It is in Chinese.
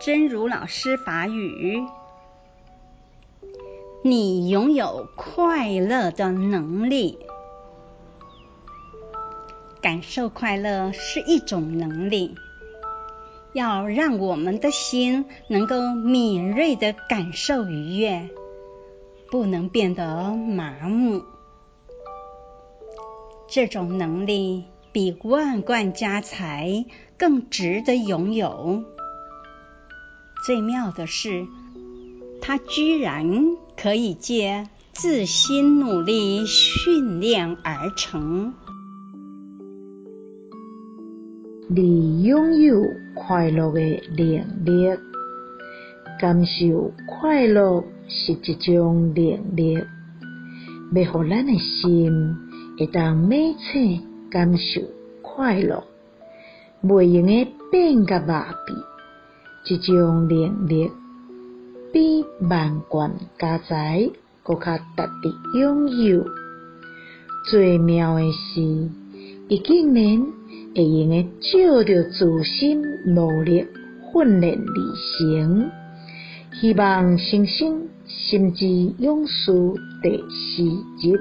真如老师法语：你拥有快乐的能力。感受快乐是一种能力，要让我们的心能够敏锐地感受愉悦，不能变得麻木。这种能力比万贯家财更值得拥有。最妙的是，它居然可以借自心努力训练而成。你拥有快乐的能力，感受快乐是一种能力，要互咱的心会当每次感受快乐，袂用的变甲麻痹。一种能力比万贯家财阁较值得拥有。最妙的是，伊竟然会用个照着自身努力训练而成。希望新生心之勇士第四集。